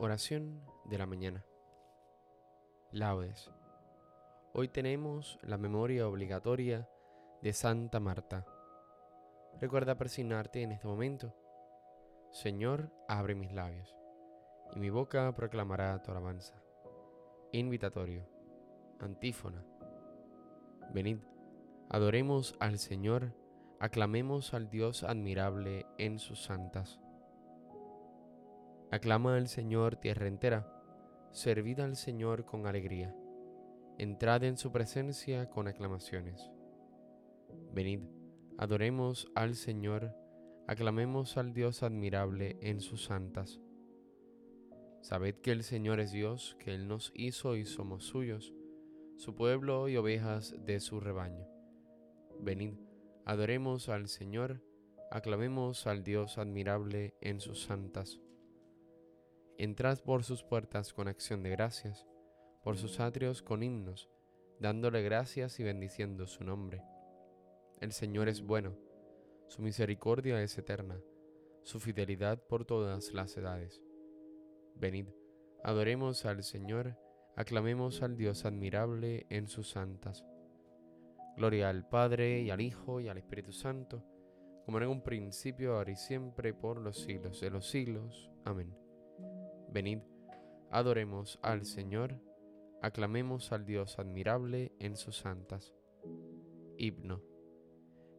Oración de la mañana. Laudes. Hoy tenemos la memoria obligatoria de Santa Marta. Recuerda persignarte en este momento. Señor, abre mis labios, y mi boca proclamará tu alabanza. Invitatorio. Antífona. Venid, adoremos al Señor, aclamemos al Dios admirable en sus santas. Aclama al Señor tierra entera, servid al Señor con alegría, entrad en su presencia con aclamaciones. Venid, adoremos al Señor, aclamemos al Dios admirable en sus santas. Sabed que el Señor es Dios, que Él nos hizo y somos suyos, su pueblo y ovejas de su rebaño. Venid, adoremos al Señor, aclamemos al Dios admirable en sus santas. Entrad por sus puertas con acción de gracias, por sus atrios con himnos, dándole gracias y bendiciendo su nombre. El Señor es bueno, su misericordia es eterna, su fidelidad por todas las edades. Venid, adoremos al Señor, aclamemos al Dios admirable en sus santas. Gloria al Padre y al Hijo y al Espíritu Santo, como en un principio, ahora y siempre, por los siglos de los siglos. Amén. Venid, adoremos al Señor, aclamemos al Dios admirable en sus santas. Himno.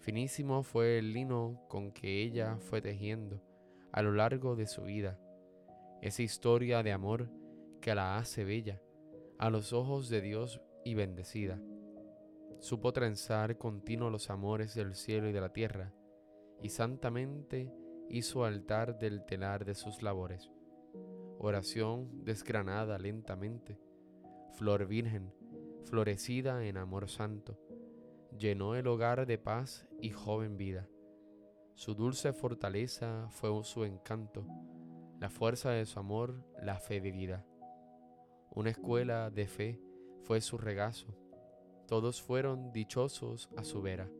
Finísimo fue el lino con que ella fue tejiendo a lo largo de su vida, esa historia de amor que la hace bella a los ojos de Dios y bendecida. Supo trenzar continuo los amores del cielo y de la tierra, y santamente hizo altar del telar de sus labores oración desgranada lentamente, flor virgen, florecida en amor santo, llenó el hogar de paz y joven vida. Su dulce fortaleza fue su encanto, la fuerza de su amor, la fe de vida. Una escuela de fe fue su regazo, todos fueron dichosos a su vera.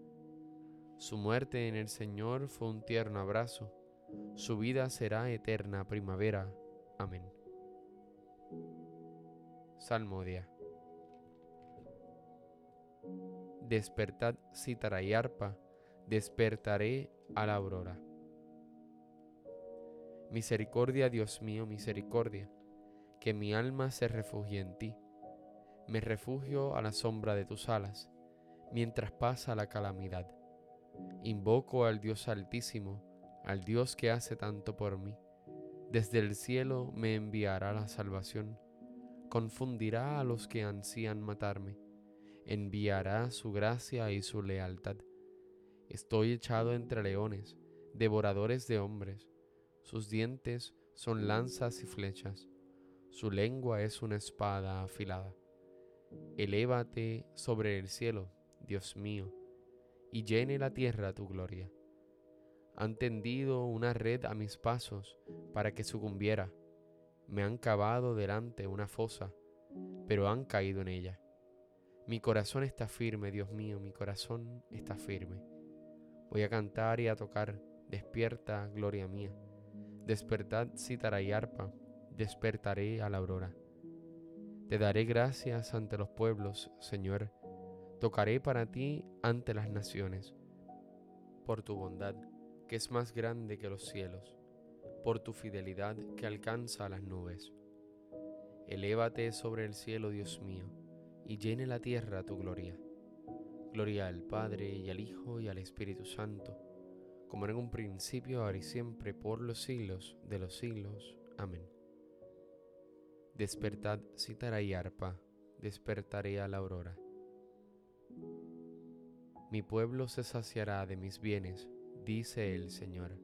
Su muerte en el Señor fue un tierno abrazo, su vida será eterna primavera Amén. Salmodia. Despertad cítara y arpa, despertaré a la aurora. Misericordia, Dios mío, misericordia, que mi alma se refugie en ti. Me refugio a la sombra de tus alas, mientras pasa la calamidad. Invoco al Dios altísimo, al Dios que hace tanto por mí desde el cielo me enviará la salvación, confundirá a los que ansían matarme, enviará su gracia y su lealtad. Estoy echado entre leones, devoradores de hombres, sus dientes son lanzas y flechas, su lengua es una espada afilada. Elévate sobre el cielo, Dios mío, y llene la tierra tu gloria han tendido una red a mis pasos para que sucumbiera. Me han cavado delante una fosa, pero han caído en ella. Mi corazón está firme, Dios mío, mi corazón está firme. Voy a cantar y a tocar, despierta, gloria mía. Despertad cítara y arpa, despertaré a la aurora. Te daré gracias ante los pueblos, Señor. Tocaré para ti ante las naciones. Por tu bondad que es más grande que los cielos, por tu fidelidad que alcanza las nubes. Elévate sobre el cielo, Dios mío, y llene la tierra tu gloria. Gloria al Padre y al Hijo y al Espíritu Santo, como en un principio, ahora y siempre, por los siglos de los siglos. Amén. Despertad cítara y arpa, despertaré a la aurora. Mi pueblo se saciará de mis bienes dice el Señor.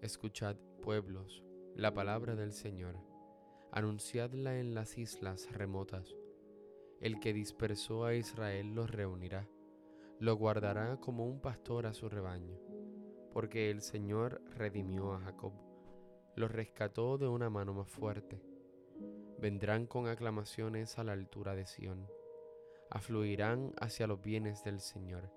Escuchad, pueblos, la palabra del Señor, anunciadla en las islas remotas. El que dispersó a Israel los reunirá, lo guardará como un pastor a su rebaño, porque el Señor redimió a Jacob, lo rescató de una mano más fuerte. Vendrán con aclamaciones a la altura de Sión, afluirán hacia los bienes del Señor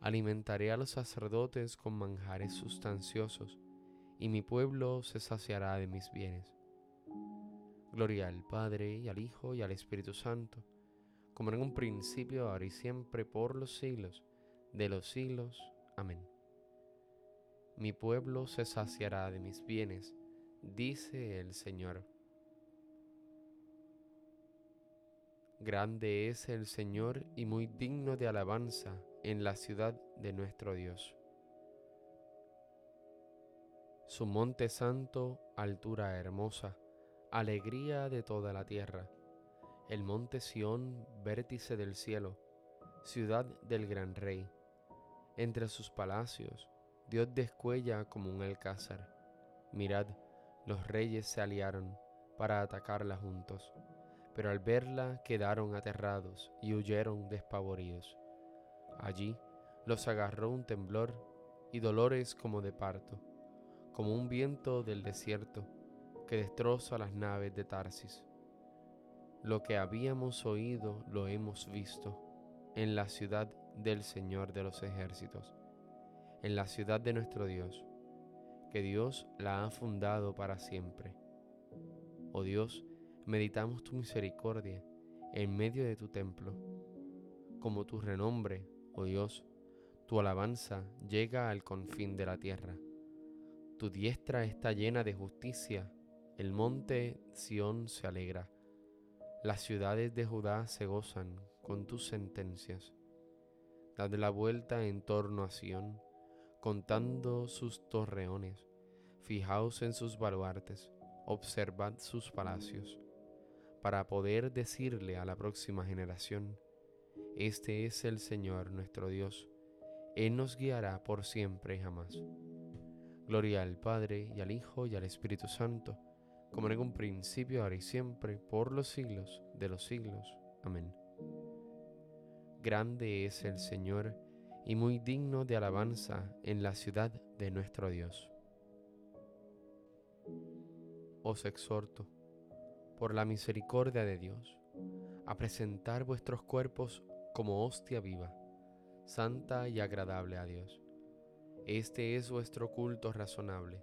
Alimentaré a los sacerdotes con manjares sustanciosos, y mi pueblo se saciará de mis bienes. Gloria al Padre y al Hijo y al Espíritu Santo, como en un principio, ahora y siempre, por los siglos de los siglos. Amén. Mi pueblo se saciará de mis bienes, dice el Señor. Grande es el Señor y muy digno de alabanza en la ciudad de nuestro Dios. Su monte santo, altura hermosa, alegría de toda la tierra. El monte Sión, vértice del cielo, ciudad del gran rey. Entre sus palacios, Dios descuella como un alcázar. Mirad, los reyes se aliaron para atacarla juntos, pero al verla quedaron aterrados y huyeron despavoridos. Allí los agarró un temblor y dolores como de parto, como un viento del desierto que destroza las naves de Tarsis. Lo que habíamos oído lo hemos visto en la ciudad del Señor de los ejércitos, en la ciudad de nuestro Dios, que Dios la ha fundado para siempre. Oh Dios, meditamos tu misericordia en medio de tu templo. Como tu renombre, oh Dios, tu alabanza llega al confín de la tierra. Tu diestra está llena de justicia el monte Sión se alegra, las ciudades de Judá se gozan con tus sentencias. Dad la vuelta en torno a Sión, contando sus torreones, fijaos en sus baluartes, observad sus palacios, para poder decirle a la próxima generación, Este es el Señor nuestro Dios, Él nos guiará por siempre y jamás. Gloria al Padre y al Hijo y al Espíritu Santo, como en un principio, ahora y siempre, por los siglos de los siglos. Amén. Grande es el Señor y muy digno de alabanza en la ciudad de nuestro Dios. Os exhorto, por la misericordia de Dios, a presentar vuestros cuerpos como hostia viva, santa y agradable a Dios. Este es vuestro culto razonable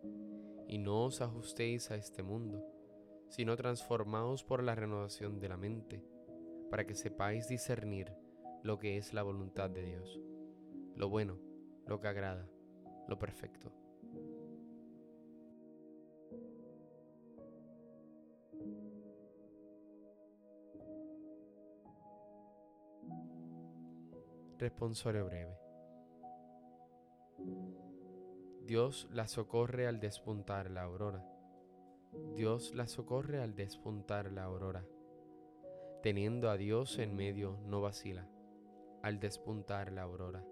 y no os ajustéis a este mundo, sino transformaos por la renovación de la mente, para que sepáis discernir lo que es la voluntad de Dios, lo bueno, lo que agrada, lo perfecto. Responsorio breve. Dios la socorre al despuntar la aurora. Dios la socorre al despuntar la aurora. Teniendo a Dios en medio no vacila, al despuntar la aurora.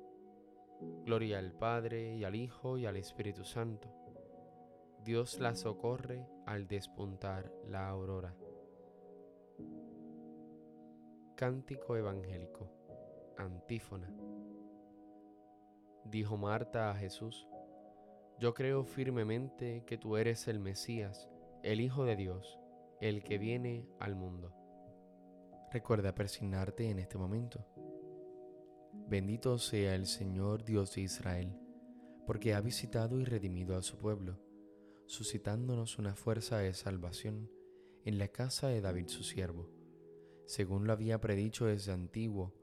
Gloria al Padre y al Hijo y al Espíritu Santo. Dios la socorre al despuntar la aurora. Cántico Evangélico. Antífona. Dijo Marta a Jesús, yo creo firmemente que tú eres el Mesías, el Hijo de Dios, el que viene al mundo. Recuerda persignarte en este momento. Bendito sea el Señor Dios de Israel, porque ha visitado y redimido a su pueblo, suscitándonos una fuerza de salvación en la casa de David su siervo, según lo había predicho desde antiguo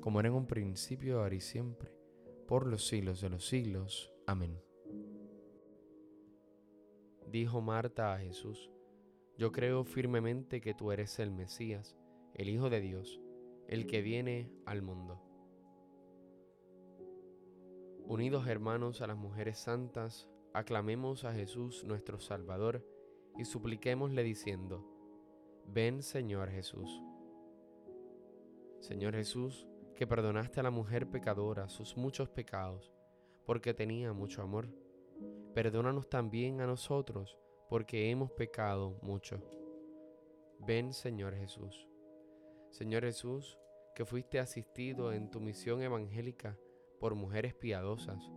como era en un principio, ahora y siempre, por los siglos de los siglos. Amén. Dijo Marta a Jesús, Yo creo firmemente que tú eres el Mesías, el Hijo de Dios el que viene al mundo. Unidos hermanos a las mujeres santas, aclamemos a Jesús nuestro Salvador y supliquémosle diciendo, Ven Señor Jesús. Señor Jesús, que perdonaste a la mujer pecadora sus muchos pecados, porque tenía mucho amor, perdónanos también a nosotros, porque hemos pecado mucho. Ven Señor Jesús. Señor Jesús, que fuiste asistido en tu misión evangélica por mujeres piadosas,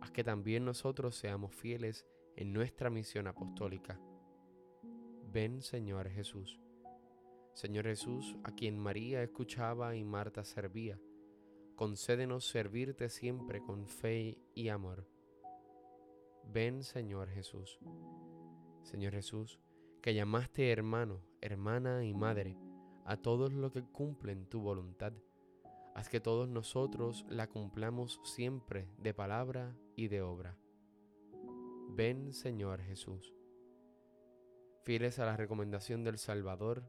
haz que también nosotros seamos fieles en nuestra misión apostólica. Ven, Señor Jesús. Señor Jesús, a quien María escuchaba y Marta servía, concédenos servirte siempre con fe y amor. Ven, Señor Jesús. Señor Jesús, que llamaste hermano, hermana y madre, a todos los que cumplen tu voluntad. Haz que todos nosotros la cumplamos siempre de palabra y de obra. Ven Señor Jesús. Fieles a la recomendación del Salvador,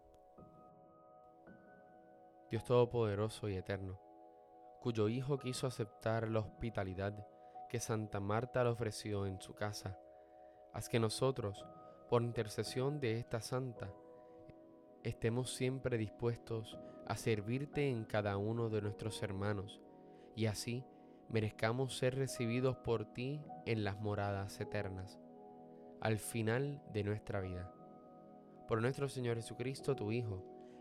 Dios Todopoderoso y Eterno, cuyo Hijo quiso aceptar la hospitalidad que Santa Marta le ofreció en su casa, haz que nosotros, por intercesión de esta santa, estemos siempre dispuestos a servirte en cada uno de nuestros hermanos, y así merezcamos ser recibidos por ti en las moradas eternas, al final de nuestra vida. Por nuestro Señor Jesucristo, tu Hijo,